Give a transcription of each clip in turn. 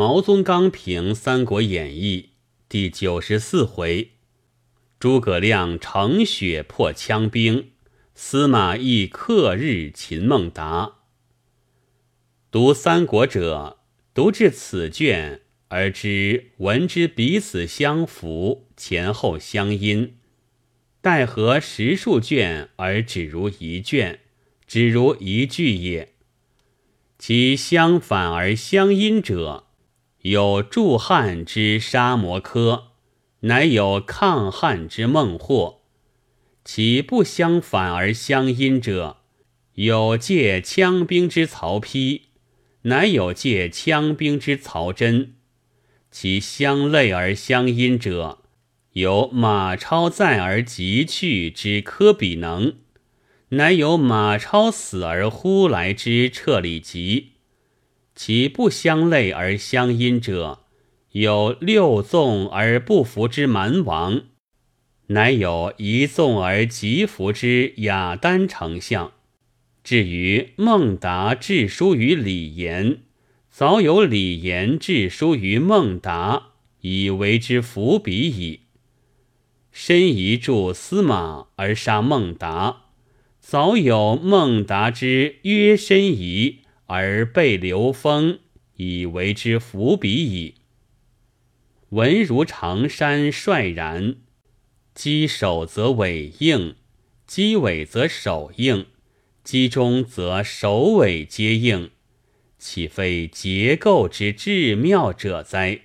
毛宗刚评《三国演义》第九十四回：诸葛亮乘雪破羌兵，司马懿克日擒孟达。读《三国》者，读至此卷而知闻之彼此相符，前后相因；待合十数卷而只如一卷，只如一句也。其相反而相因者。有助汉之杀摩柯，乃有抗汉之孟获；其不相反而相因者，有借羌兵之曹丕，乃有借羌兵之曹真；其相类而相因者，有马超在而即去之科比能，乃有马超死而忽来之彻里吉。其不相类而相因者，有六纵而不服之蛮王，乃有一纵而即服之雅丹丞相。至于孟达致书于李严，早有李严致书于孟达，以为之伏笔矣。申仪助司马而杀孟达，早有孟达之曰申仪。而被流风，以为之伏笔矣。文如长山率然，击首则尾应，击尾则首应，击中则首尾皆应，岂非结构之至妙者哉？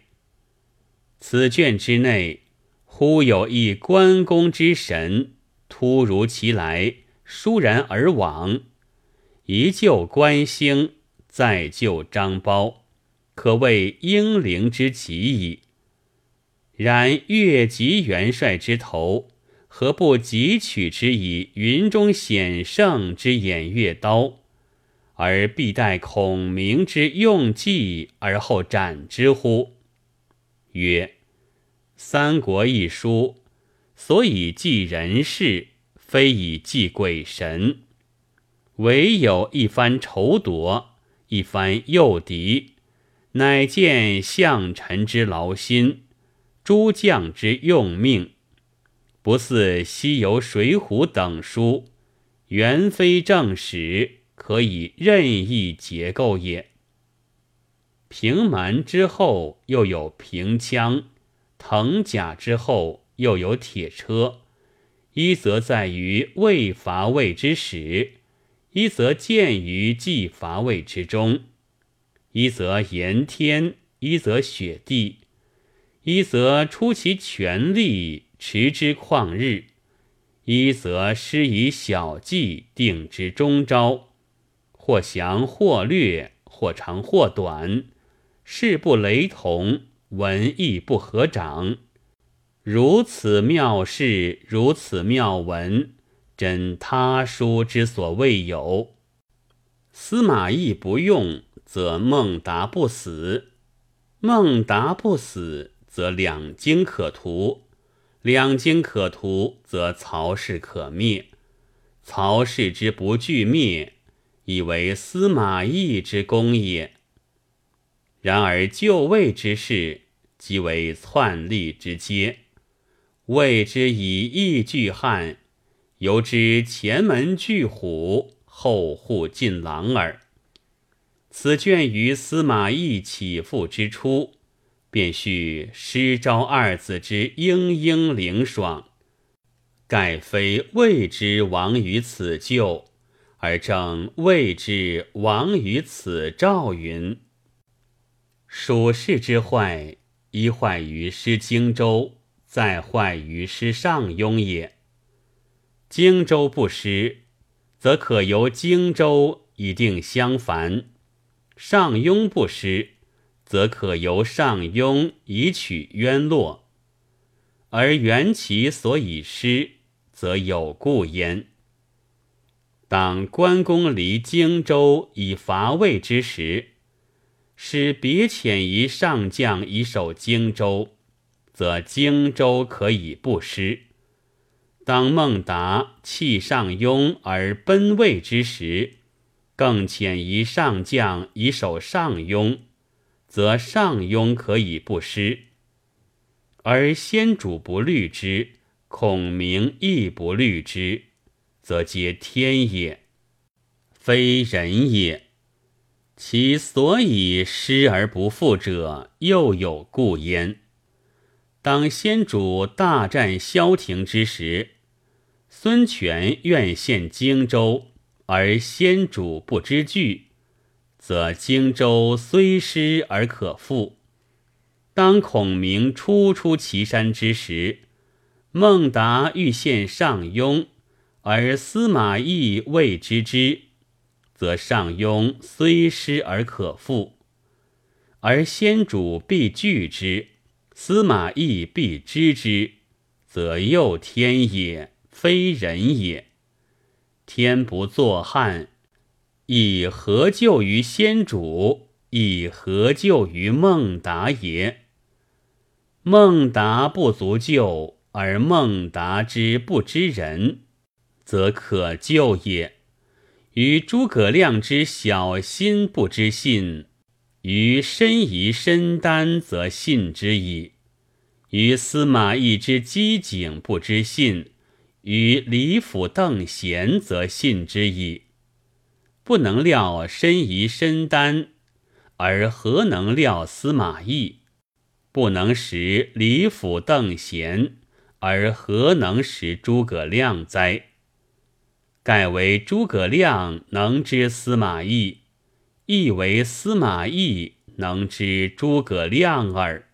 此卷之内，忽有一关公之神，突如其来，倏然而往。一救关兴，再救张苞，可谓英灵之极矣。然越级元帅之头，何不汲取之以云中显圣之偃月刀，而必待孔明之用计而后斩之乎？曰：三国一书，所以记人事，非以记鬼神。唯有一番筹夺，一番诱敌，乃见相臣之劳心，诸将之用命，不似《西游》《水浒》等书，原非正史，可以任意结构也。平蛮之后，又有平羌；腾甲之后，又有铁车。一则在于未伐魏之始。一则见于既伐魏之中，一则炎天，一则雪地，一则出其全力持之旷日，一则施以小计定之中招，或详或略，或长或短，事不雷同，文意不合掌，如此妙事，如此妙文。真他书之所未有。司马懿不用，则孟达不死；孟达不死，则两京可图；两京可图，则曹氏可灭。曹氏之不惧灭，以为司马懿之功也。然而就位之事，即为篡立之阶。谓之以义拒汉。犹知前门拒虎，后户进狼耳。此卷于司马懿起复之初，便叙失招二子之英英灵爽，盖非谓之亡于此救，而正谓之亡于此赵云。蜀士之坏，一坏于失荆州，再坏于失上庸也。荆州不失，则可由荆州以定襄樊；上庸不失，则可由上庸以取渊洛。而缘其所以失，则有故焉。当关公离荆州以伐魏之时，使别遣一上将以守荆州，则荆州可以不失。当孟达弃上庸而奔魏之时，更遣一上将以守上庸，则上庸可以不失；而先主不虑之，孔明亦不虑之，则皆天也，非人也。其所以失而不复者，又有故焉。当先主大战萧亭之时，孙权愿献荆州，而先主不知惧，则荆州虽失而可复。当孔明初出祁山之时，孟达欲献上庸，而司马懿未知之。则上庸虽失而可复，而先主必惧之，司马懿必知之，则又天也，非人也。天不作汉，以何救于先主？以何救于孟达也？孟达不足救，而孟达之不知人，则可救也。于诸葛亮之小心不知信，于申夷申丹则信之矣；于司马懿之机警不知信，与李府邓贤则信之矣。不能料申夷申丹，而何能料司马懿？不能识李府邓贤，而何能识诸葛亮哉？盖为诸葛亮能知司马懿，亦为司马懿能知诸葛亮耳。